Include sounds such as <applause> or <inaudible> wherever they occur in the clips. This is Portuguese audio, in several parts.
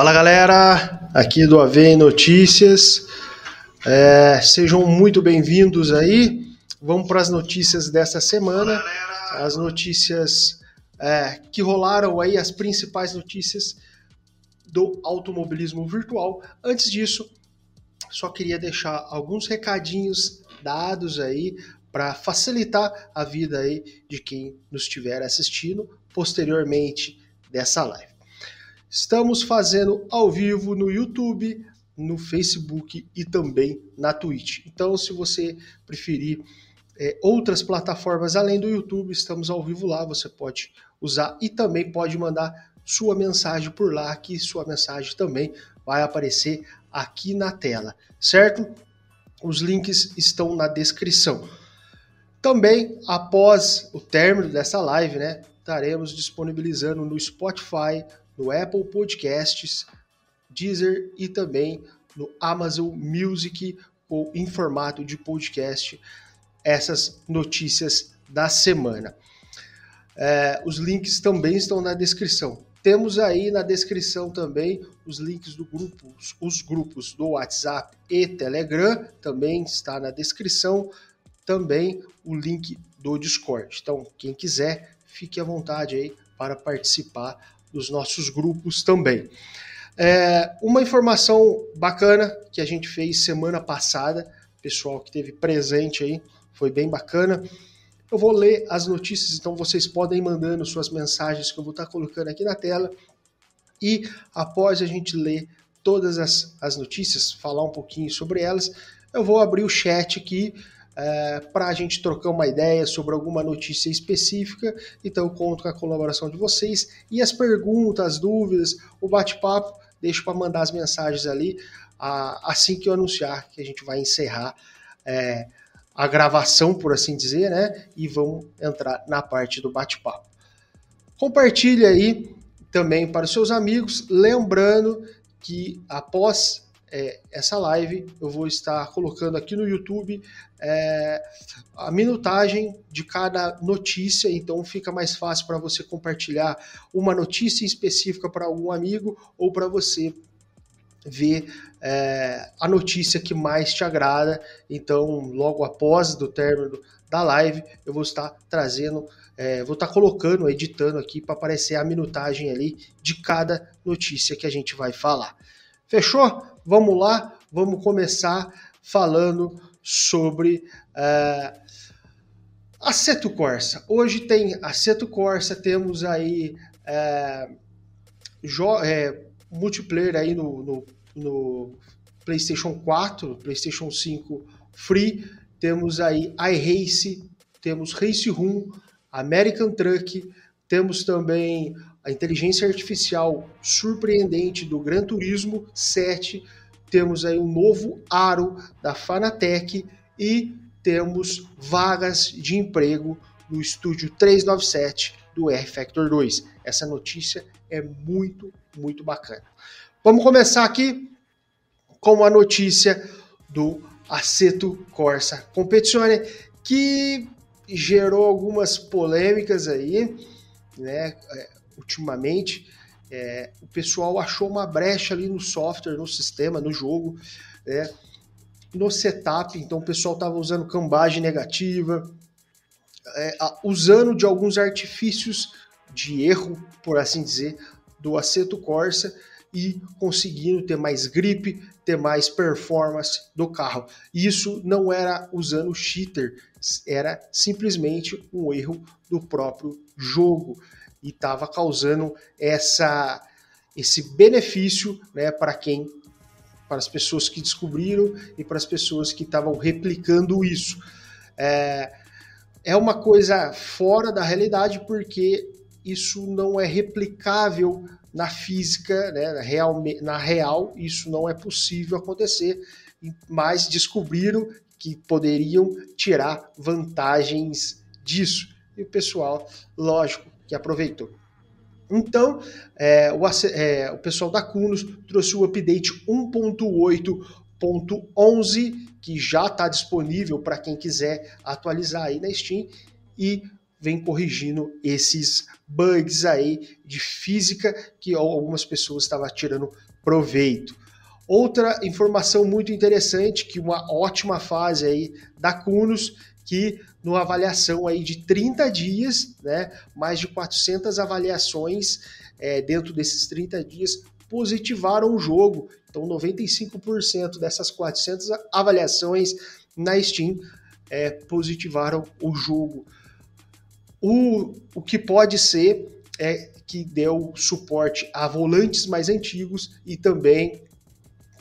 Fala galera, aqui do AV Notícias. É, sejam muito bem-vindos aí. Vamos para as notícias dessa semana. As notícias é, que rolaram aí, as principais notícias do automobilismo virtual. Antes disso, só queria deixar alguns recadinhos dados aí para facilitar a vida aí de quem nos estiver assistindo posteriormente dessa live. Estamos fazendo ao vivo no YouTube, no Facebook e também na Twitch. Então, se você preferir é, outras plataformas além do YouTube, estamos ao vivo lá, você pode usar e também pode mandar sua mensagem por lá, que sua mensagem também vai aparecer aqui na tela, certo? Os links estão na descrição. Também, após o término dessa live, né, estaremos disponibilizando no Spotify, no Apple Podcasts, Deezer e também no Amazon Music ou em formato de podcast essas notícias da semana. É, os links também estão na descrição. Temos aí na descrição também os links do grupo, os grupos do WhatsApp e Telegram, também está na descrição, também o link do Discord. Então, quem quiser, fique à vontade aí para participar dos nossos grupos também. É, uma informação bacana que a gente fez semana passada, pessoal que teve presente aí, foi bem bacana. Eu vou ler as notícias, então vocês podem ir mandando suas mensagens que eu vou estar colocando aqui na tela. E após a gente ler todas as, as notícias, falar um pouquinho sobre elas, eu vou abrir o chat aqui é, para a gente trocar uma ideia sobre alguma notícia específica. Então, conto com a colaboração de vocês e as perguntas, as dúvidas, o bate-papo, deixo para mandar as mensagens ali a, assim que eu anunciar que a gente vai encerrar é, a gravação, por assim dizer, né? E vamos entrar na parte do bate-papo. Compartilhe aí também para os seus amigos, lembrando que após é, essa live eu vou estar colocando aqui no YouTube é, a minutagem de cada notícia, então fica mais fácil para você compartilhar uma notícia específica para algum amigo ou para você ver é, a notícia que mais te agrada. Então, logo após do término da live, eu vou estar trazendo, é, vou estar colocando, editando aqui para aparecer a minutagem ali de cada notícia que a gente vai falar. Fechou? Vamos lá, vamos começar falando sobre uh, Aceto Corsa. Hoje tem Aceto Corsa, temos aí uh, é, multiplayer aí no, no, no, PlayStation 4, PlayStation 5 Free, temos aí iRace, temos Race Room, American Truck, temos também a inteligência artificial surpreendente do Gran Turismo 7, temos aí um novo aro da Fanatec e temos vagas de emprego no estúdio 397 do R Factor 2. Essa notícia é muito, muito bacana. Vamos começar aqui com a notícia do Aceto Corsa Competizione, que gerou algumas polêmicas aí, né? Ultimamente, é, o pessoal achou uma brecha ali no software, no sistema, no jogo, né, no setup. Então, o pessoal estava usando cambagem negativa, é, usando de alguns artifícios de erro, por assim dizer, do Aceto Corsa e conseguindo ter mais grip, ter mais performance do carro. Isso não era usando cheater, era simplesmente um erro do próprio jogo e estava causando essa, esse benefício né, para quem para as pessoas que descobriram e para as pessoas que estavam replicando isso. É, é uma coisa fora da realidade porque isso não é replicável na física, né, na, real, na real, isso não é possível acontecer, mas descobriram que poderiam tirar vantagens disso. E o pessoal, lógico, que aproveitou. Então, é, o, é, o, pessoal da Cunos trouxe o update 1.8.11, que já está disponível para quem quiser atualizar aí na Steam, e vem corrigindo esses bugs aí de física que algumas pessoas estavam tirando proveito. Outra informação muito interessante, que uma ótima fase aí da Cunos, que numa avaliação aí de 30 dias, né, mais de 400 avaliações é, dentro desses 30 dias positivaram o jogo. Então, 95% dessas 400 avaliações na Steam é, positivaram o jogo. O, o que pode ser é que deu suporte a volantes mais antigos e também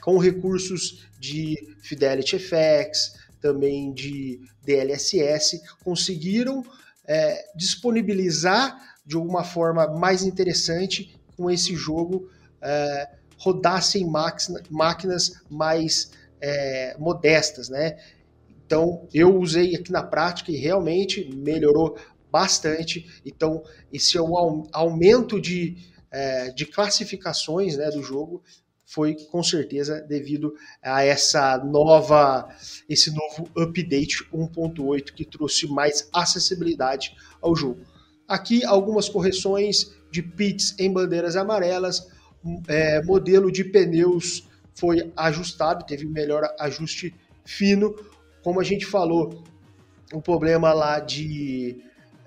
com recursos de Fidelity FX, também de DLSS, conseguiram é, disponibilizar de alguma forma mais interessante com esse jogo é, rodassem máquinas mais é, modestas, né? Então eu usei aqui na prática e realmente melhorou bastante. Então esse é um aumento de, é, de classificações né, do jogo foi com certeza devido a essa nova, esse novo update 1.8 que trouxe mais acessibilidade ao jogo. Aqui algumas correções de pits em bandeiras amarelas, é, modelo de pneus foi ajustado, teve melhor ajuste fino, como a gente falou, o problema lá de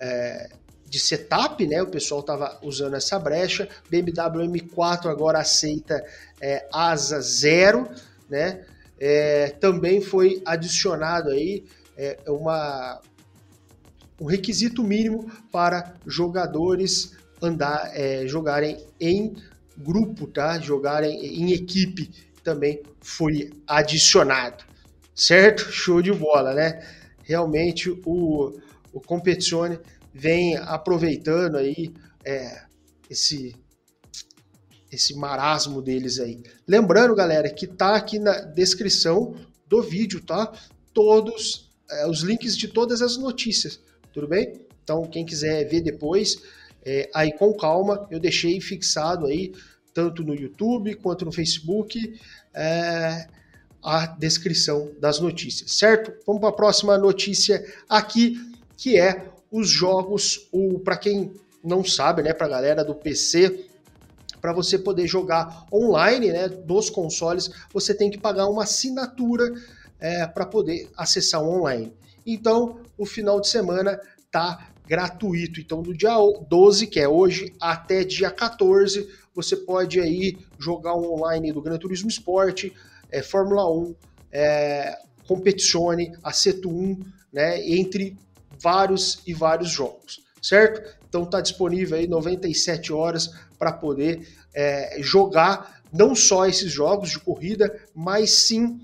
é, de setup, né? O pessoal estava usando essa brecha. BMW M4 agora aceita é, asa zero, né? É, também foi adicionado aí é, uma, um requisito mínimo para jogadores andar, é, jogarem em grupo, tá? Jogarem em equipe também foi adicionado, certo? Show de bola, né? Realmente o, o Competizione vem aproveitando aí é, esse esse marasmo deles aí. Lembrando, galera, que tá aqui na descrição do vídeo, tá? Todos é, os links de todas as notícias, tudo bem? Então, quem quiser ver depois, é, aí com calma, eu deixei fixado aí, tanto no YouTube quanto no Facebook, é, a descrição das notícias, certo? Vamos para a próxima notícia aqui, que é os jogos, o para quem não sabe, né, para a galera do PC, para você poder jogar online, né, dos consoles, você tem que pagar uma assinatura é, para poder acessar o online. Então, o final de semana tá gratuito. Então, do dia 12, que é hoje, até dia 14, você pode aí jogar o online do Gran Turismo Sport, é, Fórmula 1, é, Competizione, Aceto 1, né, entre vários e vários jogos, certo? Então está disponível aí 97 horas para poder é, jogar não só esses jogos de corrida, mas sim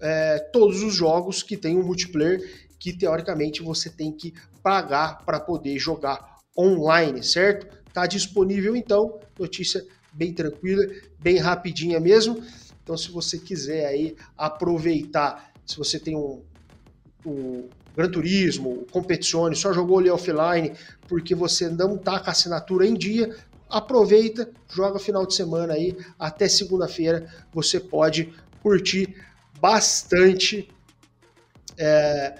é, todos os jogos que tem um multiplayer que teoricamente você tem que pagar para poder jogar online, certo? Está disponível então, notícia bem tranquila, bem rapidinha mesmo. Então, se você quiser aí aproveitar, se você tem um, um Gran Turismo, Competizione, só jogou ali offline porque você não tá com a assinatura em dia, aproveita, joga final de semana aí, até segunda-feira você pode curtir bastante é,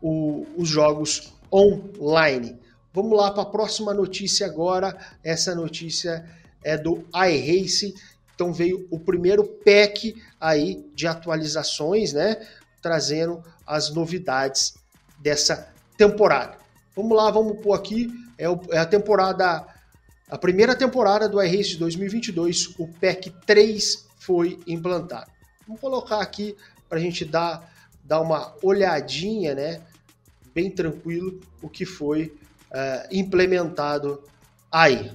o, os jogos online. Vamos lá para a próxima notícia agora. Essa notícia é do iRace. Então veio o primeiro pack aí de atualizações, né? Trazendo as novidades dessa temporada. Vamos lá, vamos pôr aqui, é, é a temporada, a primeira temporada do iRace 2022, o PEC 3 foi implantado. Vamos colocar aqui para a gente dar, dar uma olhadinha, né, bem tranquilo, o que foi uh, implementado aí.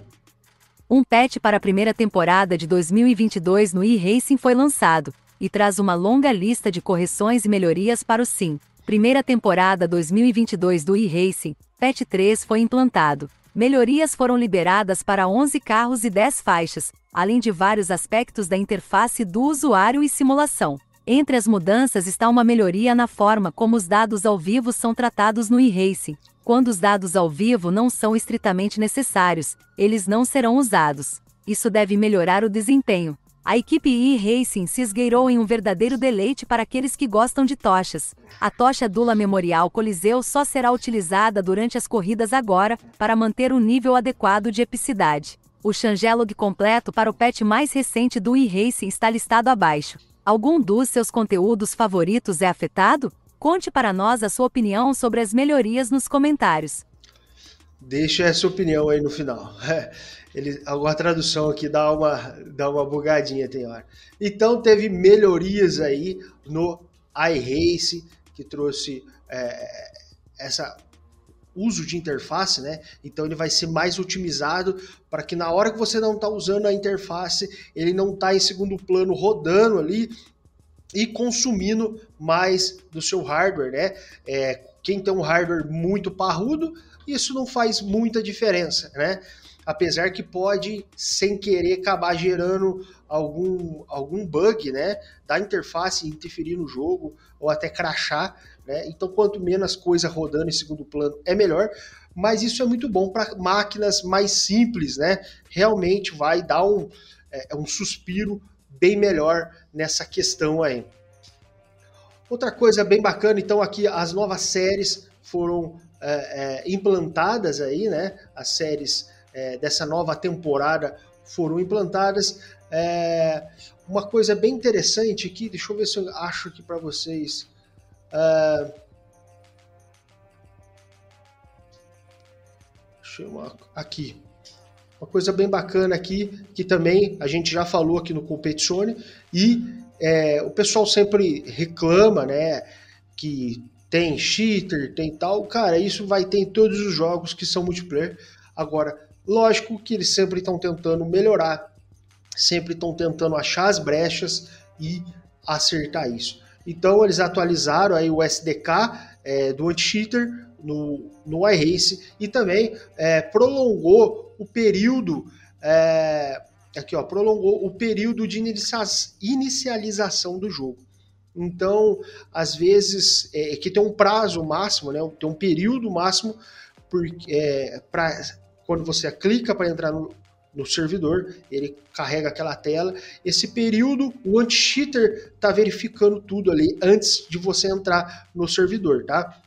Um patch para a primeira temporada de 2022 no iRacing foi lançado, e traz uma longa lista de correções e melhorias para o Sim. Primeira temporada 2022 do e-Racing, Patch 3 foi implantado. Melhorias foram liberadas para 11 carros e 10 faixas, além de vários aspectos da interface do usuário e simulação. Entre as mudanças está uma melhoria na forma como os dados ao vivo são tratados no e-Racing. Quando os dados ao vivo não são estritamente necessários, eles não serão usados. Isso deve melhorar o desempenho. A equipe e-Racing se esgueirou em um verdadeiro deleite para aqueles que gostam de tochas. A tocha Dula Memorial Coliseu só será utilizada durante as corridas agora, para manter um nível adequado de epicidade. O changelog completo para o patch mais recente do e-Racing está listado abaixo. Algum dos seus conteúdos favoritos é afetado? Conte para nós a sua opinião sobre as melhorias nos comentários. Deixa essa opinião aí no final. <laughs> Ele, a tradução aqui dá uma, dá uma bugadinha, tem hora. Então teve melhorias aí no iRace, que trouxe é, essa uso de interface, né? Então ele vai ser mais otimizado para que na hora que você não está usando a interface, ele não está em segundo plano rodando ali e consumindo mais do seu hardware, né? É, quem tem um hardware muito parrudo, isso não faz muita diferença, né? Apesar que pode, sem querer, acabar gerando algum, algum bug né, da interface interferir no jogo ou até crachar. Né? Então, quanto menos coisa rodando em segundo plano, é melhor. Mas isso é muito bom para máquinas mais simples, né? Realmente vai dar um, é, um suspiro bem melhor nessa questão aí. Outra coisa bem bacana, então, aqui as novas séries foram é, é, implantadas aí, né? As séries é, dessa nova temporada foram implantadas. É, uma coisa bem interessante aqui, deixa eu ver se eu acho aqui para vocês. É, deixa aqui. Uma coisa bem bacana aqui, que também a gente já falou aqui no Competizione, e é, o pessoal sempre reclama, né, que tem cheater, tem tal. Cara, isso vai ter em todos os jogos que são multiplayer. Agora, Lógico que eles sempre estão tentando melhorar, sempre estão tentando achar as brechas e acertar isso. Então eles atualizaram aí o SDK é, do anti-cheater no, no iRace e também é, prolongou o período é, aqui ó, prolongou o período de inicialização do jogo. Então, às vezes, é, que tem um prazo máximo, né, tem um período máximo é, para quando você clica para entrar no, no servidor, ele carrega aquela tela. Esse período, o anti-cheater está verificando tudo ali antes de você entrar no servidor, tá?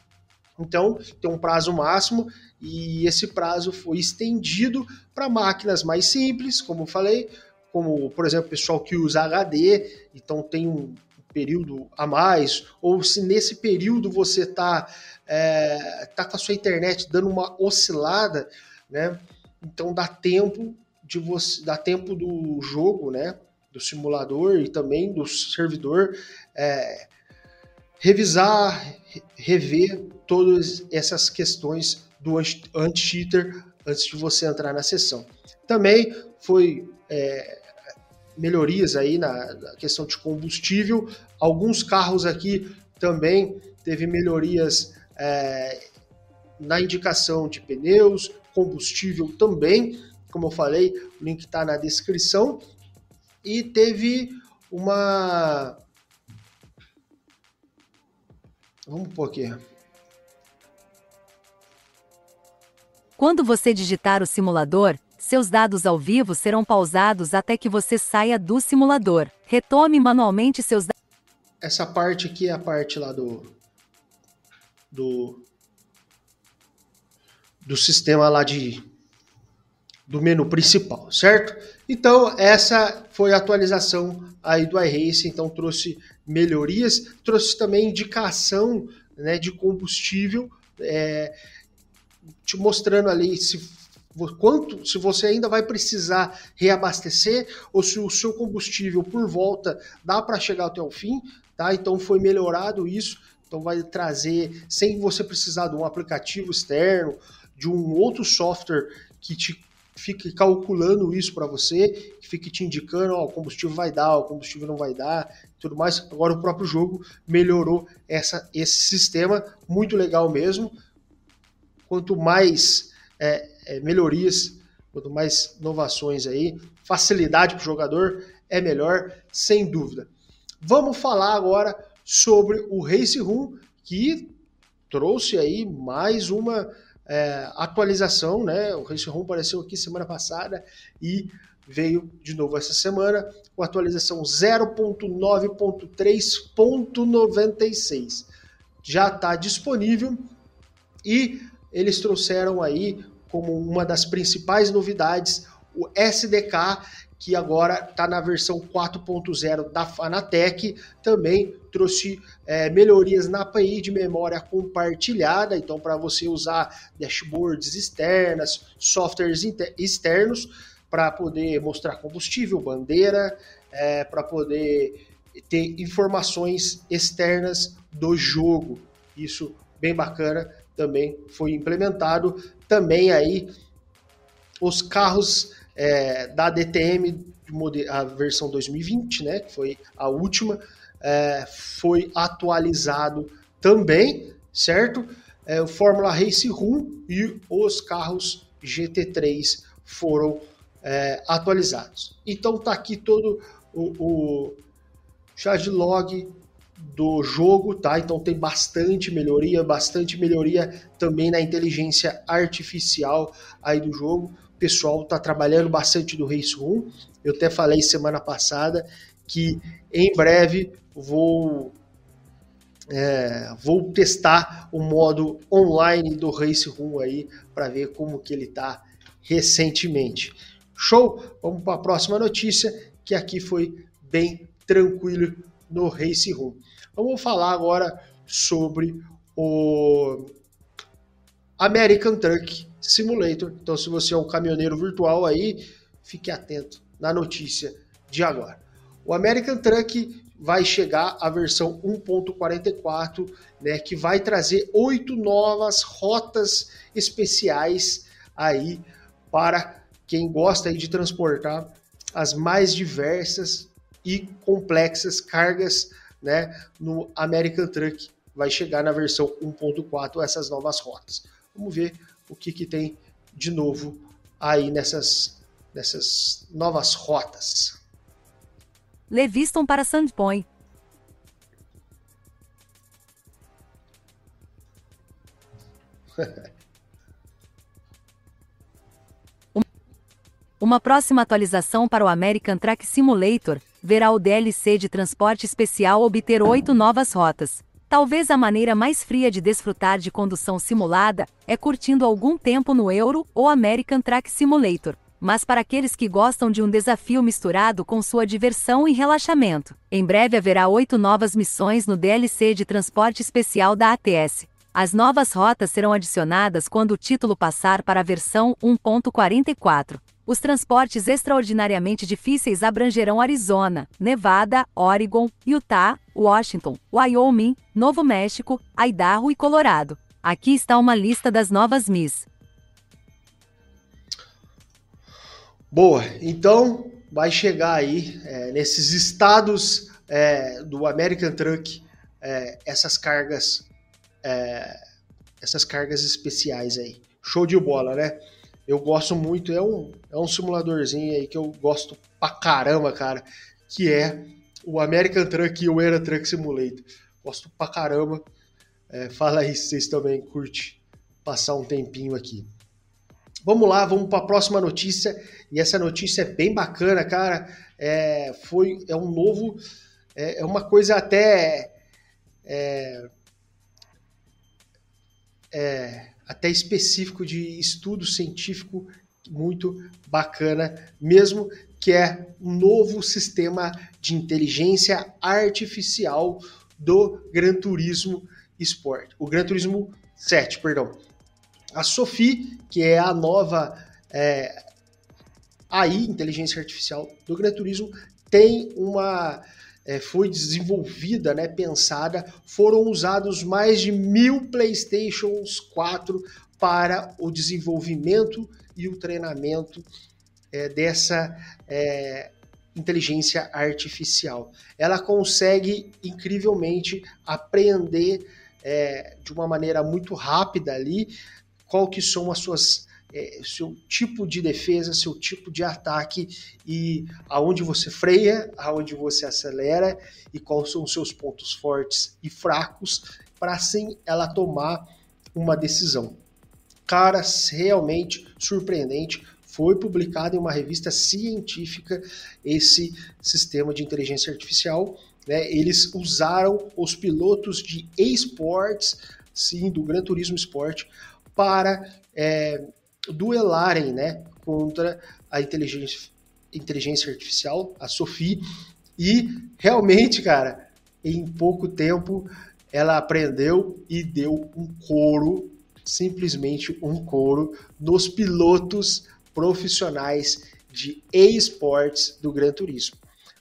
Então, tem um prazo máximo e esse prazo foi estendido para máquinas mais simples, como eu falei, como, por exemplo, o pessoal que usa HD, então tem um período a mais, ou se nesse período você está é, tá com a sua internet dando uma oscilada, né? Então dá tempo de você, dá tempo do jogo, né? Do simulador e também do servidor é, revisar, rever todas essas questões do anti-cheater antes de você entrar na sessão. Também foi é, melhorias aí na, na, questão de combustível. Alguns carros aqui também teve melhorias é, na indicação de pneus, combustível também, como eu falei, o link está na descrição. E teve uma. Vamos pôr aqui. Quando você digitar o simulador, seus dados ao vivo serão pausados até que você saia do simulador. Retome manualmente seus dados. Essa parte aqui é a parte lá do, do do sistema lá de do menu principal, certo? Então, essa foi a atualização aí do iRace, então trouxe melhorias, trouxe também indicação né, de combustível, é, te mostrando ali se quanto se você ainda vai precisar reabastecer ou se o seu combustível por volta dá para chegar até o fim, tá? Então foi melhorado isso, então vai trazer sem você precisar de um aplicativo externo de um outro software que te fique calculando isso para você, que fique te indicando, ó, o combustível vai dar, o combustível não vai dar, tudo mais. Agora o próprio jogo melhorou essa, esse sistema, muito legal mesmo. Quanto mais é, é, melhorias, quanto mais inovações aí, facilidade para o jogador é melhor, sem dúvida. Vamos falar agora sobre o Race Room, que trouxe aí mais uma é, atualização, né? O Race Home apareceu aqui semana passada e veio de novo essa semana com atualização 0.9.3.96. Já está disponível e eles trouxeram aí como uma das principais novidades o SDK, que agora está na versão 4.0 da Fanatec, também trouxe é, melhorias na API de memória compartilhada, então para você usar dashboards externas, softwares externos, para poder mostrar combustível, bandeira, é, para poder ter informações externas do jogo. Isso bem bacana, também foi implementado. Também aí os carros é, da DTM, a versão 2020, né, que foi a última, é, foi atualizado também, certo? É, o Fórmula Race Room e os carros GT3 foram é, atualizados. Então tá aqui todo o, o chat log do jogo, tá? Então tem bastante melhoria, bastante melhoria também na inteligência artificial aí do jogo pessoal está trabalhando bastante do Race Room. Eu até falei semana passada que em breve vou é, vou testar o modo online do Race Room aí para ver como que ele está recentemente. Show? Vamos para a próxima notícia que aqui foi bem tranquilo no Race Room. Vamos falar agora sobre o American Truck Simulator. Então, se você é um caminhoneiro virtual aí, fique atento na notícia de agora. O American Truck vai chegar à versão 1.44, né, que vai trazer oito novas rotas especiais aí para quem gosta aí de transportar as mais diversas e complexas cargas, né, no American Truck. Vai chegar na versão 1.4 essas novas rotas. Vamos ver o que, que tem de novo aí nessas, nessas novas rotas. Leviston para Sandpoint. <laughs> Uma próxima atualização para o American Track Simulator verá o DLC de transporte especial obter oito novas rotas. Talvez a maneira mais fria de desfrutar de condução simulada é curtindo algum tempo no Euro ou American Track Simulator. Mas para aqueles que gostam de um desafio misturado com sua diversão e relaxamento, em breve haverá oito novas missões no DLC de transporte especial da ATS. As novas rotas serão adicionadas quando o título passar para a versão 1.44. Os transportes extraordinariamente difíceis abrangerão Arizona, Nevada, Oregon, Utah, Washington, Wyoming, Novo México, Idaho e Colorado. Aqui está uma lista das novas Miss. Boa, então vai chegar aí é, nesses estados é, do American Truck é, essas cargas é, essas cargas especiais aí. Show de bola, né? eu gosto muito, é um, é um simuladorzinho aí que eu gosto pra caramba, cara, que é o American Truck e o Era Truck Simulator. Gosto pra caramba. É, fala aí se vocês também curtem passar um tempinho aqui. Vamos lá, vamos para a próxima notícia. E essa notícia é bem bacana, cara. É, foi, é um novo, é, é uma coisa até é, é, até específico de estudo científico muito bacana, mesmo que é um novo sistema de inteligência artificial do Gran Turismo Sport, o Gran Turismo 7, perdão. A Sophie, que é a nova é, AI, inteligência artificial do Gran Turismo, tem uma é, foi desenvolvida, né, pensada, foram usados mais de mil PlayStations 4 para o desenvolvimento e o treinamento é, dessa é, inteligência artificial. Ela consegue incrivelmente aprender é, de uma maneira muito rápida ali qual que são as suas é, seu tipo de defesa, seu tipo de ataque e aonde você freia, aonde você acelera e quais são os seus pontos fortes e fracos para assim ela tomar uma decisão. Cara, realmente surpreendente. foi publicado em uma revista científica esse sistema de inteligência artificial. Né? Eles usaram os pilotos de esportes, sim, do Gran Turismo Sport, para é, duelarem né, contra a inteligência, inteligência artificial, a Sophie, e realmente, cara, em pouco tempo ela aprendeu e deu um couro, simplesmente um couro, nos pilotos profissionais de esportes do Gran Turismo.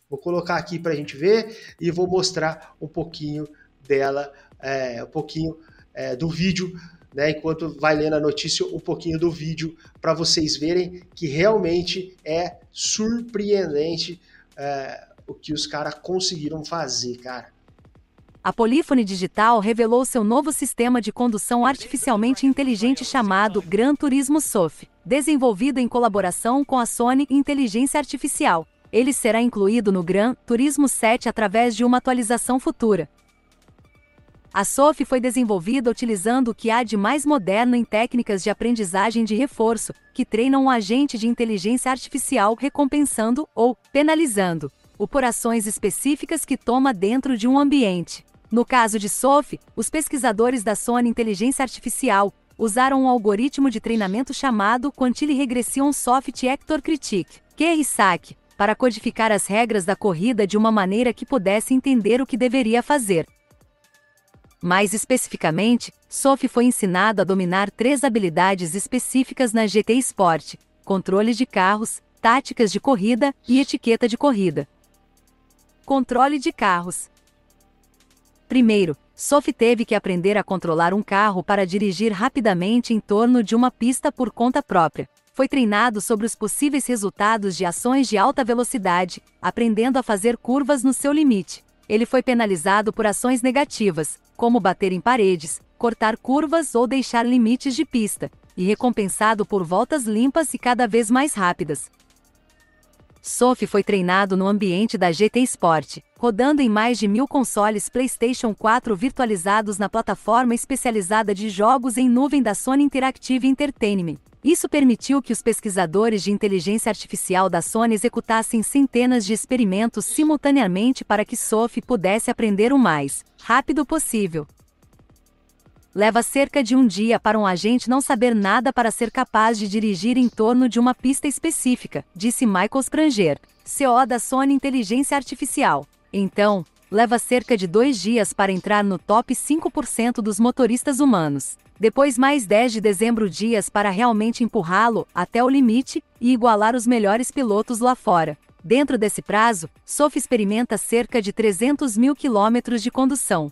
Vou colocar aqui para a gente ver e vou mostrar um pouquinho dela, é, um pouquinho é, do vídeo, né, enquanto vai lendo a notícia, um pouquinho do vídeo para vocês verem que realmente é surpreendente é, o que os caras conseguiram fazer, cara. A Polifone Digital revelou seu novo sistema de condução artificialmente inteligente chamado Gran Turismo SOF, desenvolvido em colaboração com a Sony Inteligência Artificial. Ele será incluído no Gran Turismo 7 através de uma atualização futura. A SOF foi desenvolvida utilizando o que há de mais moderno em técnicas de aprendizagem de reforço, que treinam um agente de inteligência artificial recompensando ou penalizando operações específicas que toma dentro de um ambiente. No caso de SOF, os pesquisadores da Sony Inteligência Artificial usaram um algoritmo de treinamento chamado Quantile Regression Soft Actor Critique, QRSAC, para codificar as regras da corrida de uma maneira que pudesse entender o que deveria fazer. Mais especificamente, Sof foi ensinado a dominar três habilidades específicas na GT Sport: controle de carros, táticas de corrida e etiqueta de corrida. Controle de carros. Primeiro, Sophie teve que aprender a controlar um carro para dirigir rapidamente em torno de uma pista por conta própria. Foi treinado sobre os possíveis resultados de ações de alta velocidade, aprendendo a fazer curvas no seu limite. Ele foi penalizado por ações negativas, como bater em paredes, cortar curvas ou deixar limites de pista, e recompensado por voltas limpas e cada vez mais rápidas. Sophie foi treinado no ambiente da GT Sport, rodando em mais de mil consoles PlayStation 4 virtualizados na plataforma especializada de jogos em nuvem da Sony Interactive Entertainment. Isso permitiu que os pesquisadores de inteligência artificial da Sony executassem centenas de experimentos simultaneamente para que Sophie pudesse aprender o mais rápido possível. Leva cerca de um dia para um agente não saber nada para ser capaz de dirigir em torno de uma pista específica, disse Michael Spranger, CEO da Sony Inteligência Artificial. Então, leva cerca de dois dias para entrar no top 5% dos motoristas humanos. Depois mais 10 de dezembro dias para realmente empurrá-lo até o limite e igualar os melhores pilotos lá fora. Dentro desse prazo, Sophie experimenta cerca de 300 mil quilômetros de condução,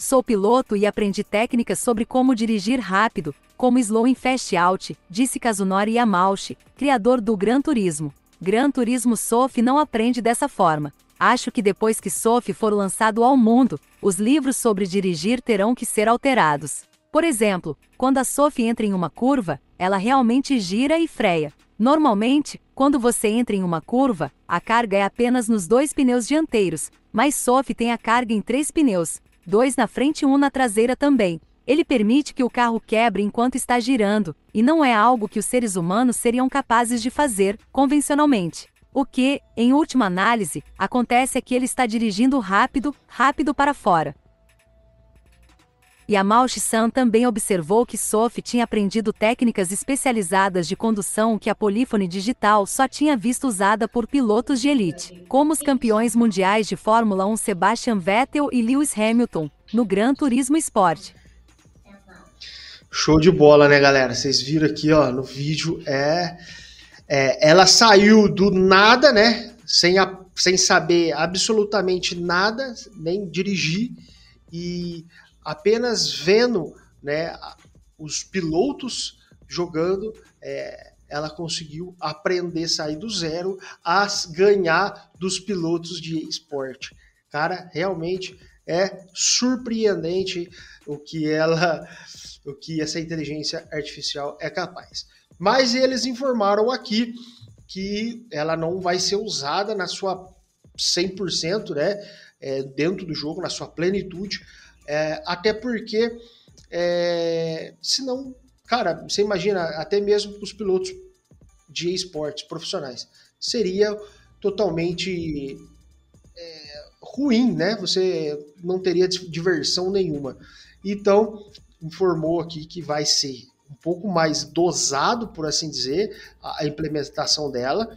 Sou piloto e aprendi técnicas sobre como dirigir rápido, como slow in fast out, disse Kazunori Yamauchi, criador do Gran Turismo. Gran Turismo Sof não aprende dessa forma. Acho que depois que Sof for lançado ao mundo, os livros sobre dirigir terão que ser alterados. Por exemplo, quando a Sof entra em uma curva, ela realmente gira e freia. Normalmente, quando você entra em uma curva, a carga é apenas nos dois pneus dianteiros, mas Sof tem a carga em três pneus, dois na frente e um na traseira também. Ele permite que o carro quebre enquanto está girando, e não é algo que os seres humanos seriam capazes de fazer, convencionalmente. O que, em última análise, acontece é que ele está dirigindo rápido, rápido para fora. Yamauchi-san também observou que Sophie tinha aprendido técnicas especializadas de condução que a polífone digital só tinha visto usada por pilotos de elite, como os campeões mundiais de Fórmula 1 Sebastian Vettel e Lewis Hamilton, no Gran Turismo Sport. Show de bola, né, galera? Vocês viram aqui, ó, no vídeo, é, é ela saiu do nada, né, sem, a, sem saber absolutamente nada, nem dirigir, e apenas vendo né, os pilotos jogando, é, ela conseguiu aprender a sair do zero a ganhar dos pilotos de esporte. Cara, realmente é surpreendente o que ela, o que essa inteligência artificial é capaz. Mas eles informaram aqui que ela não vai ser usada na sua 100%, né, é, dentro do jogo, na sua plenitude, é, até porque, é, senão, cara, você imagina, até mesmo os pilotos de esportes profissionais. Seria totalmente é, ruim, né? Você não teria diversão nenhuma. Então, informou aqui que vai ser um pouco mais dosado, por assim dizer, a implementação dela,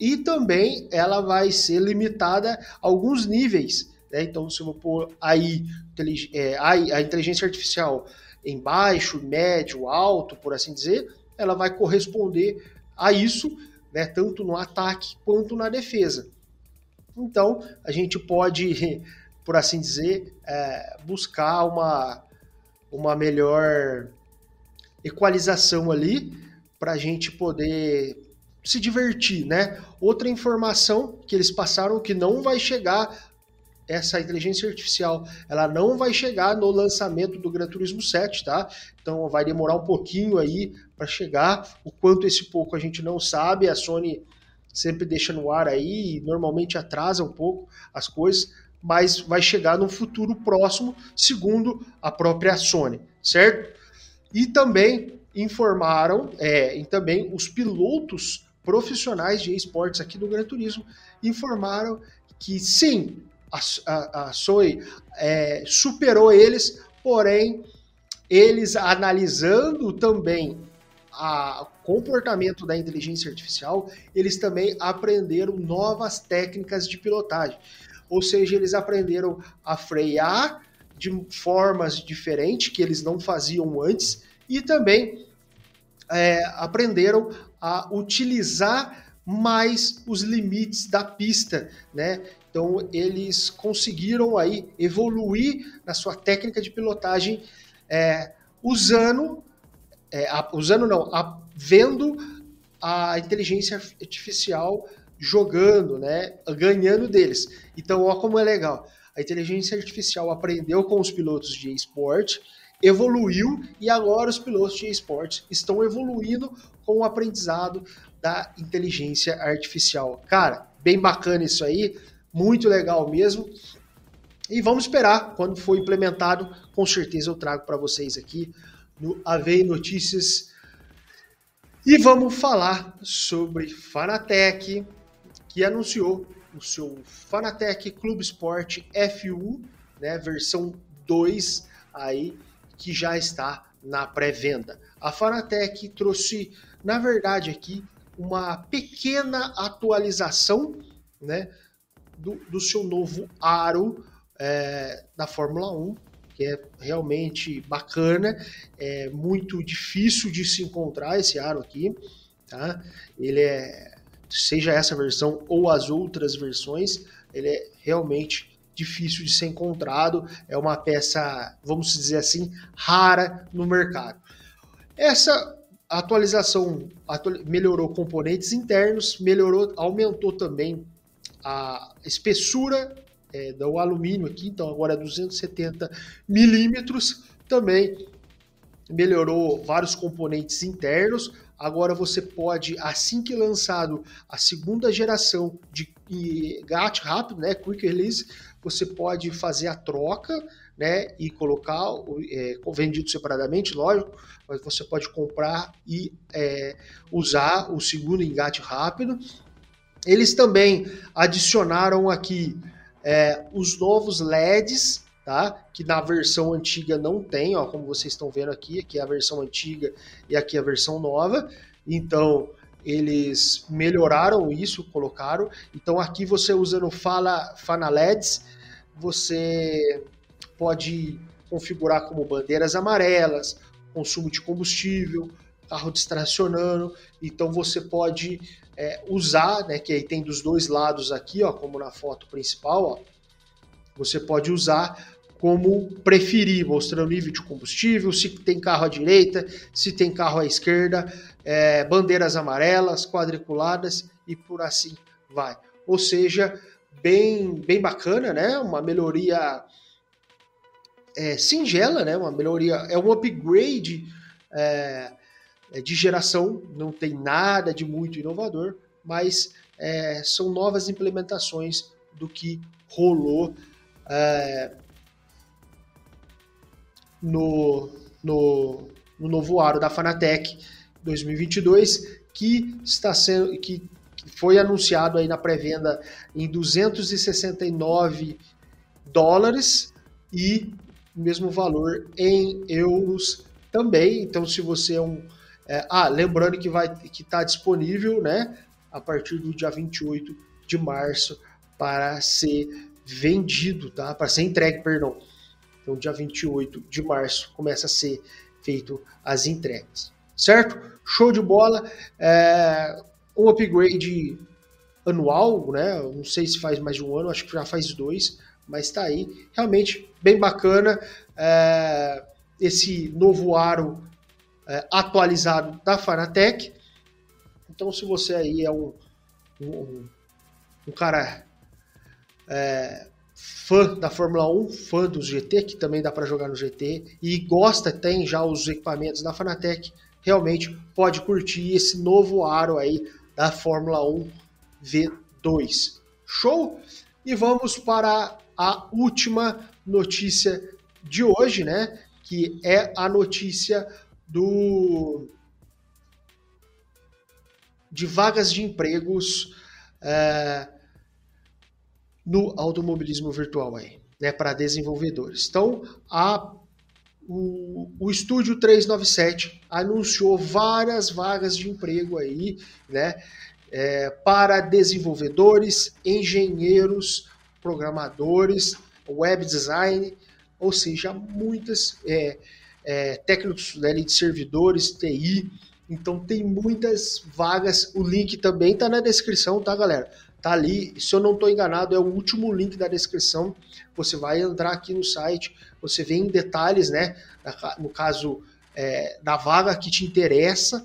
e também ela vai ser limitada a alguns níveis. Né? Então, se eu vou pôr aí é, a inteligência artificial em baixo, médio, alto, por assim dizer, ela vai corresponder a isso, né? tanto no ataque quanto na defesa. Então, a gente pode, <laughs> por assim dizer, é, buscar uma, uma melhor equalização ali para a gente poder se divertir, né? Outra informação que eles passaram que não vai chegar essa inteligência artificial, ela não vai chegar no lançamento do Gran Turismo 7, tá? Então vai demorar um pouquinho aí para chegar. O quanto esse pouco a gente não sabe. A Sony sempre deixa no ar aí e normalmente atrasa um pouco as coisas, mas vai chegar no futuro próximo, segundo a própria Sony, certo? E também informaram, é, e também os pilotos profissionais de esportes aqui do Gran Turismo informaram que sim, a, a, a Soy é, superou eles, porém eles analisando também o comportamento da inteligência artificial, eles também aprenderam novas técnicas de pilotagem. Ou seja, eles aprenderam a frear de formas diferentes que eles não faziam antes e também é, aprenderam a utilizar mais os limites da pista, né? Então eles conseguiram aí evoluir na sua técnica de pilotagem é, usando, é, a, usando não, a, vendo a inteligência artificial jogando, né, ganhando deles. Então, olha como é legal. A inteligência artificial aprendeu com os pilotos de esporte, evoluiu e agora os pilotos de esportes estão evoluindo com o aprendizado da inteligência artificial. Cara, bem bacana isso aí, muito legal mesmo. E vamos esperar quando for implementado, com certeza eu trago para vocês aqui no AVEI Notícias. E vamos falar sobre Fanatec, que anunciou o seu Fanatec Clube Sport F1, né, versão 2 aí que já está na pré-venda. A Fanatec trouxe, na verdade, aqui uma pequena atualização né, do, do seu novo aro é, da Fórmula 1, que é realmente bacana, é muito difícil de se encontrar esse aro aqui, tá? Ele é, seja essa versão ou as outras versões, ele é realmente difícil de ser encontrado, é uma peça, vamos dizer assim, rara no mercado. Essa atualização melhorou componentes internos, melhorou, aumentou também a espessura é, do alumínio aqui, então agora é 270 milímetros, também melhorou vários componentes internos. Agora você pode, assim que lançado a segunda geração de GAT rápido, né, Quick Release, você pode fazer a troca, né, e colocar, é, vendido separadamente, lógico, mas você pode comprar e é, usar o segundo engate rápido. Eles também adicionaram aqui é, os novos LEDs, tá? Que na versão antiga não tem, ó, como vocês estão vendo aqui, aqui é a versão antiga e aqui é a versão nova. Então, eles melhoraram isso, colocaram. Então aqui você usando Fala, Fana LEDs, você pode configurar como bandeiras amarelas, consumo de combustível, carro distracionando. Então você pode é, usar, né, que aí tem dos dois lados aqui, ó, como na foto principal, ó, você pode usar como preferir, mostrando nível de combustível, se tem carro à direita, se tem carro à esquerda, é, bandeiras amarelas, quadriculadas e por assim vai. Ou seja, bem, bem bacana, né? Uma melhoria é, singela, né? Uma melhoria, é um upgrade é de geração, não tem nada de muito inovador, mas é, são novas implementações do que rolou é, no, no, no novo aro da Fanatec 2022, que está sendo que foi anunciado aí na pré-venda em 269 dólares e mesmo valor em euros também. Então, se você é um é, ah, lembrando que vai que está disponível, né, a partir do dia 28 de março para ser vendido, tá? Para ser entregue, perdão. Então, dia 28 de março começa a ser feito as entregas, certo? Show de bola. É, um upgrade anual, né? Não sei se faz mais de um ano, acho que já faz dois, mas está aí. Realmente bem bacana. É, esse novo aro é, atualizado da Fanatec. Então, se você aí é um, um, um cara é, fã da Fórmula 1, fã do GT, que também dá para jogar no GT, e gosta, tem já os equipamentos da Fanatec, realmente pode curtir esse novo aro aí da Fórmula 1 V2. Show? E vamos para a última notícia de hoje, né? Que é a notícia do de vagas de empregos é, no automobilismo virtual aí, né, para desenvolvedores. Então, a, o, o Estúdio 397 anunciou várias vagas de emprego aí, né, é, para desenvolvedores, engenheiros, programadores, web design, ou seja, muitas é, é, técnicos né, de servidores, TI. Então tem muitas vagas. O link também está na descrição, tá, galera? Tá ali. Se eu não estou enganado, é o último link da descrição. Você vai entrar aqui no site, você vê em detalhes, né? No caso é, da vaga que te interessa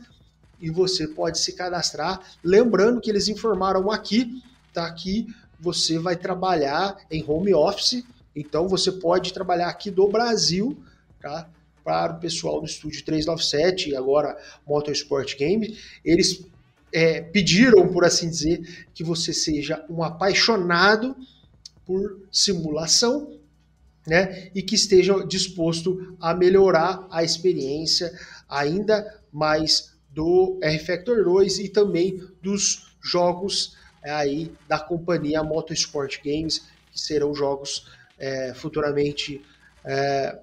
e você pode se cadastrar. Lembrando que eles informaram aqui, tá aqui, você vai trabalhar em home office. Então você pode trabalhar aqui do Brasil, tá? Para o pessoal do estúdio 397 e agora Motorsport Game. Eles é, pediram, por assim dizer, que você seja um apaixonado por simulação né, e que esteja disposto a melhorar a experiência ainda mais do R-Factor 2 e também dos jogos é, aí da companhia Motorsport Games, que serão jogos é, futuramente é,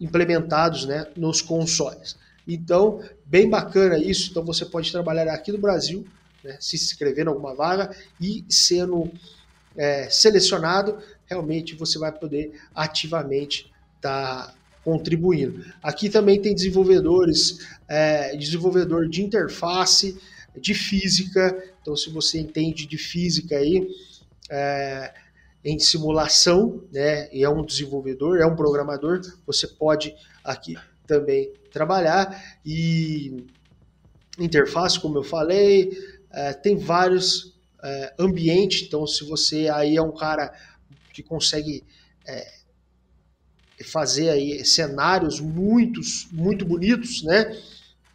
implementados né, nos consoles. Então, bem bacana isso. Então, você pode trabalhar aqui no Brasil, né, se inscrever em alguma vaga e sendo é, selecionado, realmente você vai poder ativamente estar tá contribuindo. Aqui também tem desenvolvedores, é, desenvolvedor de interface, de física. Então, se você entende de física aí, é, em simulação, né, e é um desenvolvedor, é um programador, você pode aqui também trabalhar. E interface, como eu falei, é, tem vários é, ambientes, então se você aí é um cara que consegue é, fazer aí cenários muitos, muito bonitos, né?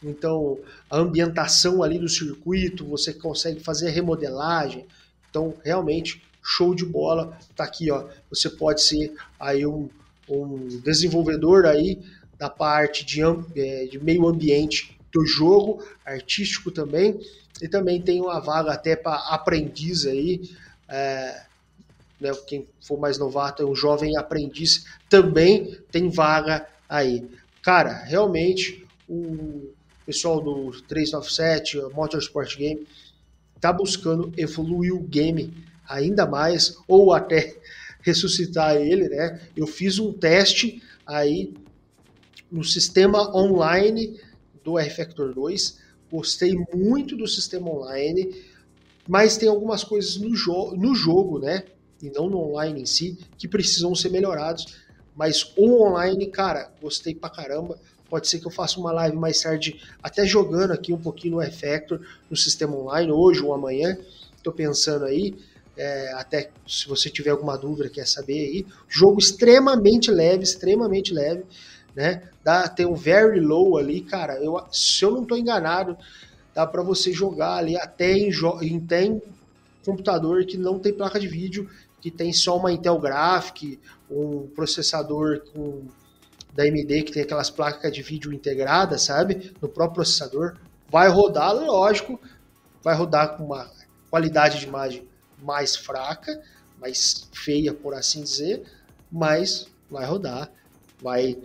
Então a ambientação ali do circuito, você consegue fazer remodelagem, então realmente show de bola. Tá aqui, ó. Você pode ser aí um, um desenvolvedor aí da parte de, é, de meio ambiente do jogo, artístico também, e também tem uma vaga até para aprendiz aí, é, né, quem for mais novato é um jovem aprendiz, também tem vaga aí. Cara, realmente o pessoal do 397, Motorsport Game, tá buscando evoluir o game ainda mais, ou até <laughs> ressuscitar ele, né? Eu fiz um teste aí no sistema online do R-Factor 2, gostei muito do sistema online, mas tem algumas coisas no, jo no jogo, né? E não no online em si, que precisam ser melhorados. Mas o online, cara, gostei pra caramba. Pode ser que eu faça uma live mais tarde, até jogando aqui um pouquinho no R-Factor, no sistema online, hoje ou amanhã. Tô pensando aí é, até se você tiver alguma dúvida, quer saber aí. Jogo extremamente leve, extremamente leve, né? Dá, tem um very low ali, cara. Eu, se eu não estou enganado, dá para você jogar ali até em, em tem computador que não tem placa de vídeo, que tem só uma Intel Graphic, um processador com da AMD que tem aquelas placas de vídeo integradas, sabe? No próprio processador, vai rodar, lógico, vai rodar com uma qualidade de imagem mais fraca, mais feia, por assim dizer, mas vai rodar, vai,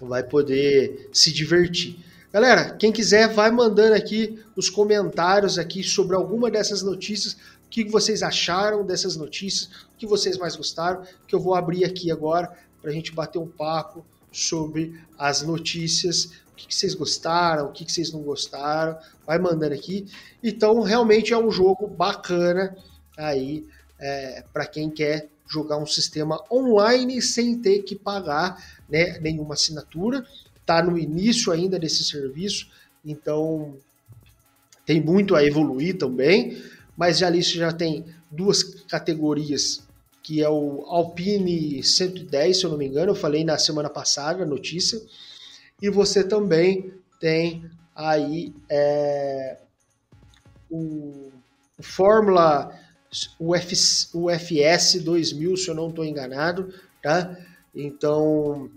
vai poder se divertir. Galera, quem quiser, vai mandando aqui os comentários aqui sobre alguma dessas notícias, o que vocês acharam dessas notícias, o que vocês mais gostaram, que eu vou abrir aqui agora para a gente bater um papo sobre as notícias, o que vocês gostaram, o que vocês não gostaram, vai mandando aqui. Então, realmente é um jogo bacana aí é, para quem quer jogar um sistema online sem ter que pagar né, nenhuma assinatura. Está no início ainda desse serviço, então tem muito a evoluir também, mas já ali já tem duas categorias, que é o Alpine 110, se eu não me engano, eu falei na semana passada, notícia, e você também tem aí é, o, o Fórmula o, F, o FS 2000, se eu não estou enganado, tá? Então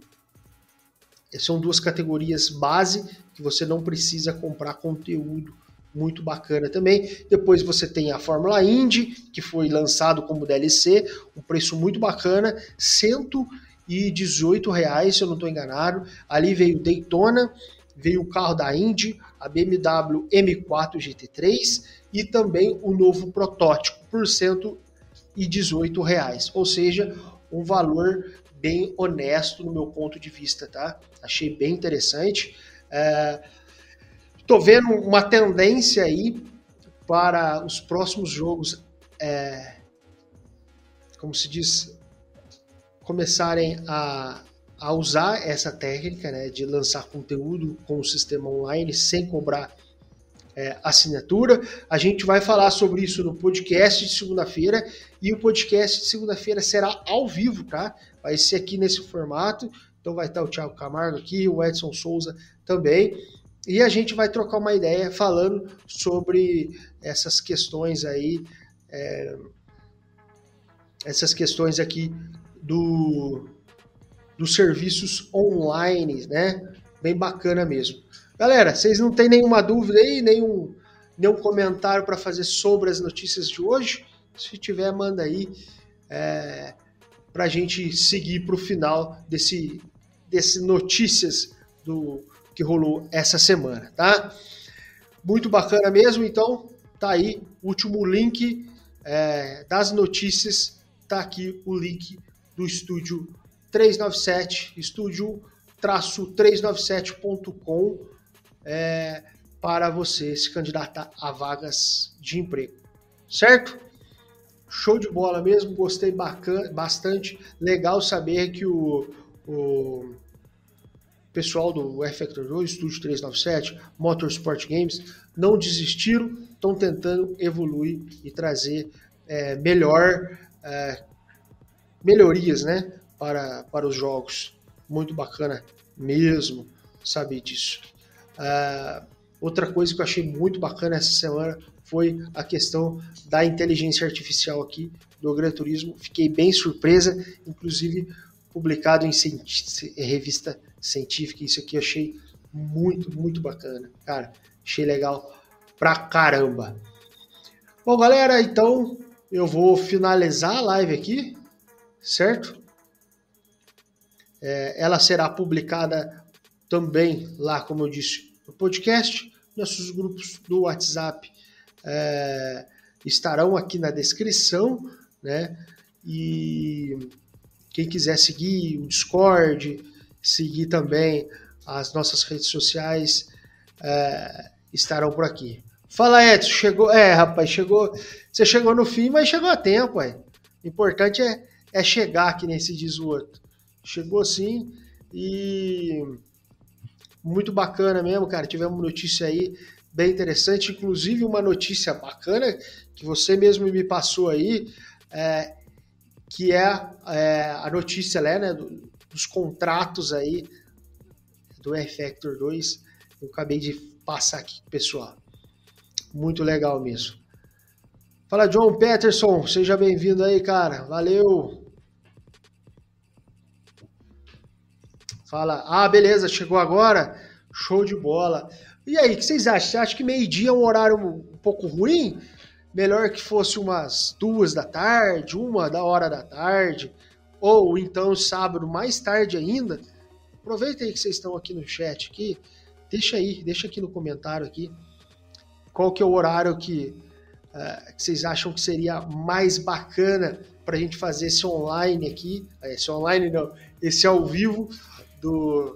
são duas categorias base que você não precisa comprar conteúdo muito bacana também. Depois você tem a Fórmula Indy, que foi lançado como DLC, um preço muito bacana, 118 reais, se eu não estou enganado. Ali veio Daytona, veio o carro da Indy, a BMW M4 GT3 e também o novo protótipo por 118 reais, ou seja, um valor bem honesto no meu ponto de vista, tá? Achei bem interessante. É, vendo uma tendência aí para os próximos jogos, é, como se diz, começarem a, a usar essa técnica né, de lançar conteúdo com o sistema online sem cobrar é, assinatura. A gente vai falar sobre isso no podcast de segunda-feira e o podcast de segunda-feira será ao vivo, tá? Vai ser aqui nesse formato. Então vai estar o Thiago Camargo aqui, o Edson Souza também. E a gente vai trocar uma ideia falando sobre essas questões aí, é, essas questões aqui do, dos serviços online, né? Bem bacana mesmo. Galera, vocês não têm nenhuma dúvida aí, nenhum, nenhum comentário para fazer sobre as notícias de hoje? Se tiver, manda aí é, para a gente seguir para o final desse, desse notícias do que rolou essa semana, tá? Muito bacana mesmo, então tá aí último link é, das notícias, tá aqui o link do estúdio 397, estúdio-397.com é, para você se candidatar a vagas de emprego. Certo? Show de bola mesmo, gostei bacana, bastante. Legal saber que o, o pessoal do F-Factor 2, Studio 397, Motorsport Games, não desistiram, estão tentando evoluir e trazer é, melhor é, melhorias né, para, para os jogos. Muito bacana mesmo saber disso. Uh, outra coisa que eu achei muito bacana essa semana foi a questão da inteligência artificial aqui do Gran Turismo. Fiquei bem surpresa, inclusive publicado em, revista científica. Isso aqui eu achei muito, muito bacana. Cara, achei legal pra caramba. Bom, galera, então eu vou finalizar a live aqui, certo? É, ela será publicada também lá, como eu disse, no podcast. Nossos grupos do WhatsApp é, estarão aqui na descrição, né? E quem quiser seguir o Discord, seguir também as nossas redes sociais, é, estarão por aqui. Fala, Edson, chegou. É, rapaz, chegou. Você chegou no fim, mas chegou a tempo, ué. O importante é, é chegar, que nem se diz o outro. Chegou sim e muito bacana mesmo, cara. Tivemos notícia aí bem interessante, inclusive uma notícia bacana que você mesmo me passou aí, é, que é, é, a notícia né, né, dos contratos aí do R-Factor 2. Eu acabei de passar aqui, pessoal. Muito legal mesmo. Fala, John Peterson, seja bem-vindo aí, cara. Valeu! Fala, ah, beleza, chegou agora? Show de bola. E aí, o que vocês acham? Você acha que meio-dia é um horário um pouco ruim? Melhor que fosse umas duas da tarde, uma da hora da tarde, ou então sábado mais tarde ainda? Aproveita aí que vocês estão aqui no chat aqui, deixa aí, deixa aqui no comentário aqui qual que é o horário que, uh, que vocês acham que seria mais bacana para a gente fazer esse online aqui, esse online não, esse ao vivo do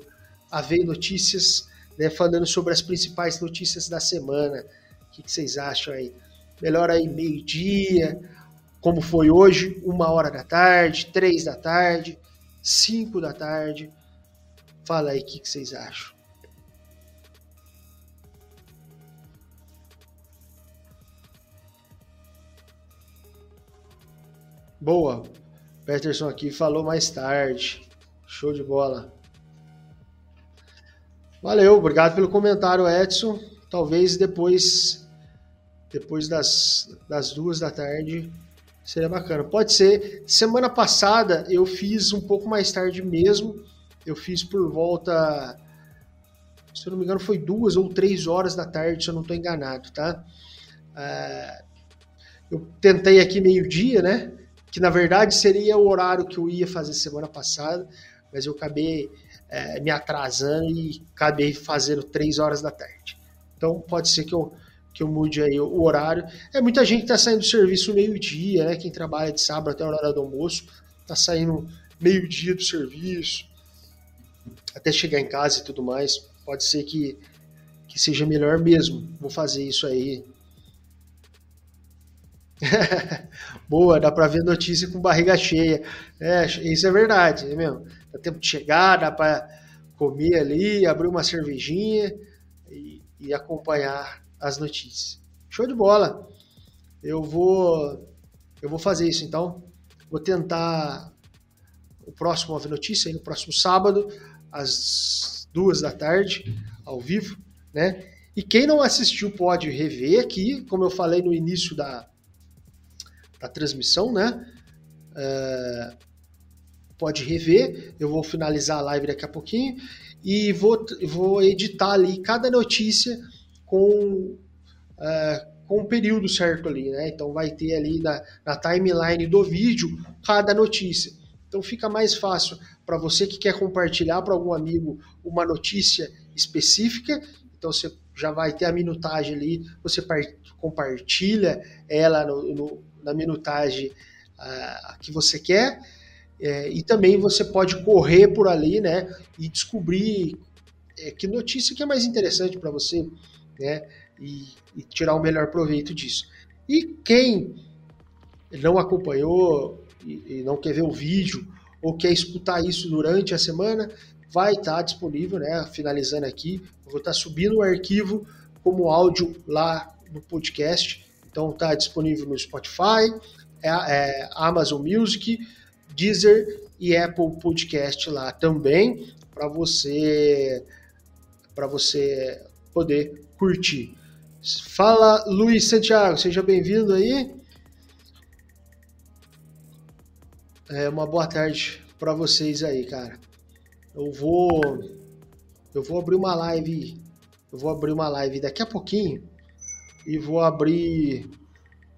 AV Notícias, né, falando sobre as principais notícias da semana. O que, que vocês acham aí? Melhor aí meio-dia, como foi hoje, uma hora da tarde, três da tarde, cinco da tarde. Fala aí o que, que vocês acham. Boa. Peterson aqui falou mais tarde. Show de bola. Valeu, obrigado pelo comentário, Edson. Talvez depois depois das, das duas da tarde seria bacana. Pode ser. Semana passada eu fiz um pouco mais tarde mesmo. Eu fiz por volta, se eu não me engano, foi duas ou três horas da tarde, se eu não estou enganado, tá? Uh, eu tentei aqui meio-dia, né? Que na verdade seria o horário que eu ia fazer semana passada, mas eu acabei é, me atrasando e acabei fazendo três horas da tarde. Então pode ser que eu, que eu mude aí o horário. É muita gente que está saindo do serviço meio-dia, né? Quem trabalha de sábado até a hora do almoço, está saindo meio-dia do serviço, até chegar em casa e tudo mais. Pode ser que, que seja melhor mesmo. Vou fazer isso aí. <laughs> Boa, dá para ver notícia com barriga cheia. É, isso é verdade, é mesmo. Dá tempo de chegar, dá para comer ali, abrir uma cervejinha e, e, acompanhar as notícias. Show de bola. Eu vou eu vou fazer isso então. Vou tentar o próximo Ave Notícia, no próximo sábado, às duas da tarde, ao vivo, né? E quem não assistiu pode rever aqui, como eu falei no início da, da transmissão, né? É, pode rever. Eu vou finalizar a live daqui a pouquinho e vou, vou editar ali cada notícia com, é, com um período certo ali, né? Então vai ter ali na, na timeline do vídeo cada notícia. Então fica mais fácil para você que quer compartilhar para algum amigo uma notícia específica. Então você já vai ter a minutagem ali, você compartilha ela no, no, na minutagem uh, que você quer. É, e também você pode correr por ali, né, e descobrir é, que notícia que é mais interessante para você, né, e, e, tirar o melhor proveito disso. E quem não acompanhou e, e, não quer ver o vídeo ou quer escutar isso durante a semana, vai estar tá disponível, né, finalizando aqui, eu vou estar tá subindo o arquivo como áudio lá no podcast, então está disponível no Spotify, é, é, Amazon Music, Deezer e Apple Podcast lá também para você para você poder curtir. Fala Luiz Santiago, seja bem-vindo aí. É uma boa tarde para vocês aí, cara. Eu vou eu vou abrir uma live, eu vou abrir uma live daqui a pouquinho e vou abrir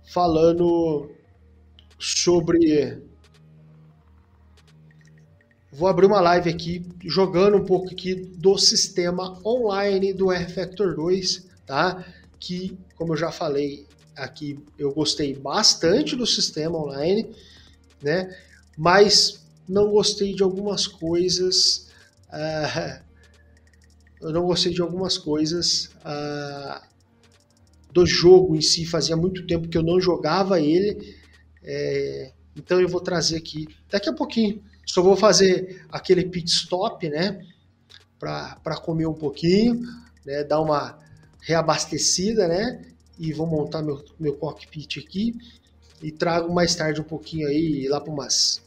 falando sobre. Vou abrir uma live aqui jogando um pouco aqui do sistema online do R-Factor 2, tá? Que, como eu já falei aqui, eu gostei bastante do sistema online, né? Mas não gostei de algumas coisas. Uh, <laughs> eu não gostei de algumas coisas uh, do jogo em si. Fazia muito tempo que eu não jogava ele. É, então eu vou trazer aqui daqui a pouquinho. Só vou fazer aquele pit stop, né? Para comer um pouquinho, né? Dar uma reabastecida, né? E vou montar meu, meu cockpit aqui. E trago mais tarde um pouquinho aí, lá para umas,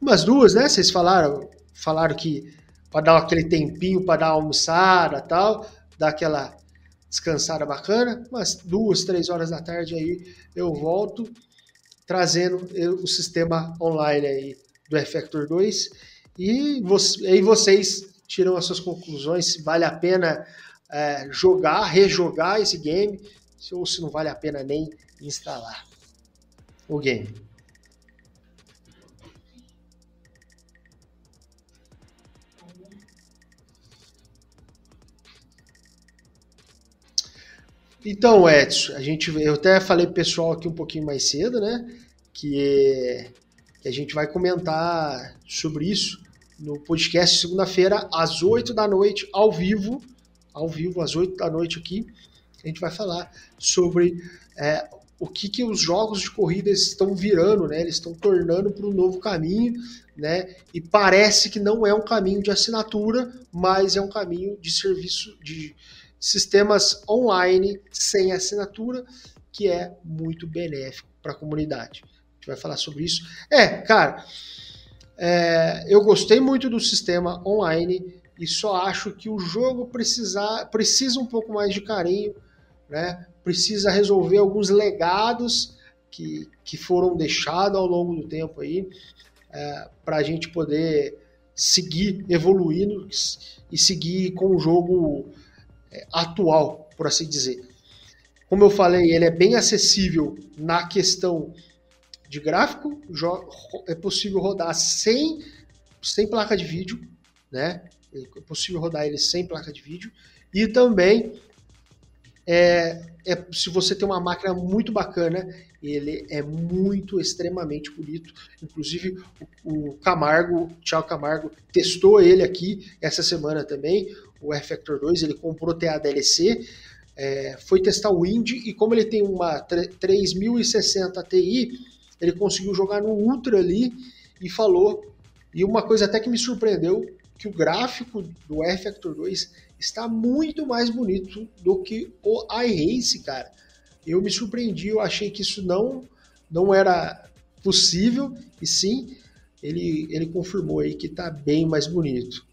umas duas, né? Vocês falaram, falaram que para dar aquele tempinho para dar uma almoçada tal, dar aquela descansada bacana, mas duas, três horas da tarde aí eu volto trazendo o sistema online aí do Effector 2 e aí vocês tiram as suas conclusões se vale a pena é, jogar, rejogar esse game, ou se não vale a pena nem instalar o game. Então, Edson, a gente, eu até falei pro pessoal aqui um pouquinho mais cedo, né? Que, que a gente vai comentar sobre isso no podcast segunda-feira, às 8 da noite, ao vivo. Ao vivo, às 8 da noite aqui. A gente vai falar sobre é, o que, que os jogos de corrida estão virando, né? Eles estão tornando para um novo caminho, né? E parece que não é um caminho de assinatura, mas é um caminho de serviço de sistemas online sem assinatura, que é muito benéfico para a comunidade. A gente vai falar sobre isso. É, cara, é, eu gostei muito do sistema online e só acho que o jogo precisa, precisa um pouco mais de carinho, né? Precisa resolver alguns legados que, que foram deixados ao longo do tempo aí, é, para a gente poder seguir evoluindo e seguir com o jogo atual, por assim dizer. Como eu falei, ele é bem acessível na questão de gráfico, é possível rodar sem, sem placa de vídeo, né? É possível rodar ele sem placa de vídeo. E também, é, é, se você tem uma máquina muito bacana, ele é muito, extremamente bonito. Inclusive, o, o Camargo, o Thiago Camargo, testou ele aqui essa semana também o R-Factor 2, ele comprou TA DLC, é, foi testar o Indy e como ele tem uma 3060 Ti, ele conseguiu jogar no Ultra ali e falou. E uma coisa até que me surpreendeu, que o gráfico do R-Factor 2 está muito mais bonito do que o iRace, cara. Eu me surpreendi, eu achei que isso não, não era possível, e sim, ele, ele confirmou aí que está bem mais bonito.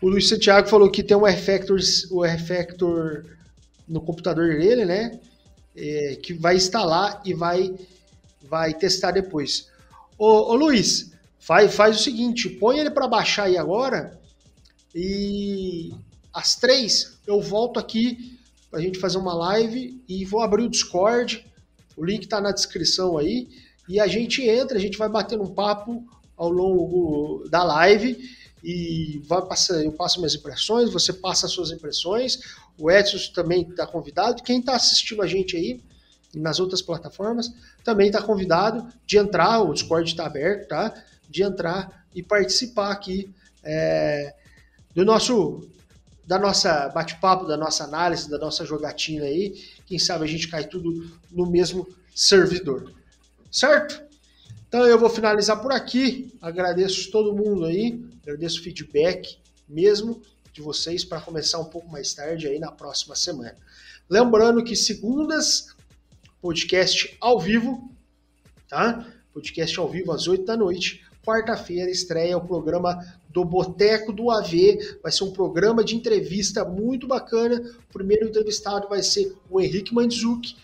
O Luiz Santiago falou que tem um R-Factor, o no computador dele, né? É, que vai instalar e vai, vai testar depois. Ô, ô Luiz, faz, faz o seguinte, põe ele para baixar aí agora e às três eu volto aqui para a gente fazer uma live e vou abrir o Discord, o link está na descrição aí, e a gente entra, a gente vai batendo um papo ao longo da live e vai passar, eu passo minhas impressões, você passa as suas impressões, o Edson também está convidado, quem está assistindo a gente aí nas outras plataformas também está convidado de entrar, o Discord está aberto, tá? De entrar e participar aqui é, do nosso da nossa bate-papo, da nossa análise, da nossa jogatina aí. Quem sabe a gente cai tudo no mesmo servidor. Certo? Então eu vou finalizar por aqui. Agradeço todo mundo aí, agradeço o feedback mesmo de vocês para começar um pouco mais tarde aí na próxima semana. Lembrando que segundas, podcast ao vivo, tá? Podcast ao vivo às 8 da noite. Quarta-feira estreia o programa do Boteco do AV. Vai ser um programa de entrevista muito bacana. O primeiro entrevistado vai ser o Henrique Mandzuki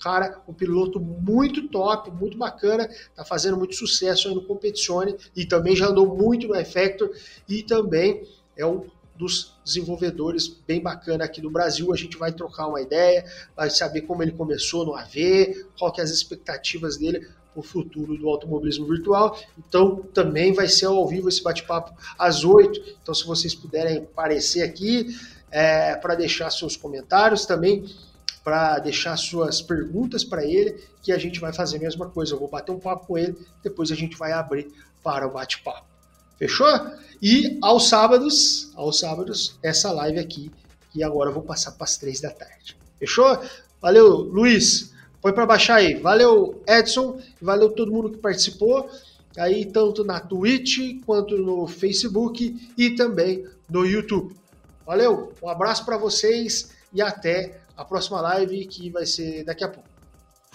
cara, um piloto muito top, muito bacana, tá fazendo muito sucesso aí no Competizione e também já andou muito no Effector e também é um dos desenvolvedores bem bacana aqui do Brasil. A gente vai trocar uma ideia, vai saber como ele começou no AV, qual que é as expectativas dele para o futuro do automobilismo virtual. Então, também vai ser ao vivo esse bate-papo às 8. Então, se vocês puderem aparecer aqui é, para deixar seus comentários também, para deixar suas perguntas para ele, que a gente vai fazer a mesma coisa. Eu vou bater um papo com ele, depois a gente vai abrir para o bate-papo. Fechou? E aos sábados, aos sábados, essa live aqui, que agora eu vou passar para as três da tarde. Fechou? Valeu, Luiz. Põe para baixar aí. Valeu, Edson. Valeu todo mundo que participou. Aí, tanto na Twitch, quanto no Facebook e também no YouTube. Valeu, um abraço para vocês e até a próxima live que vai ser daqui a pouco.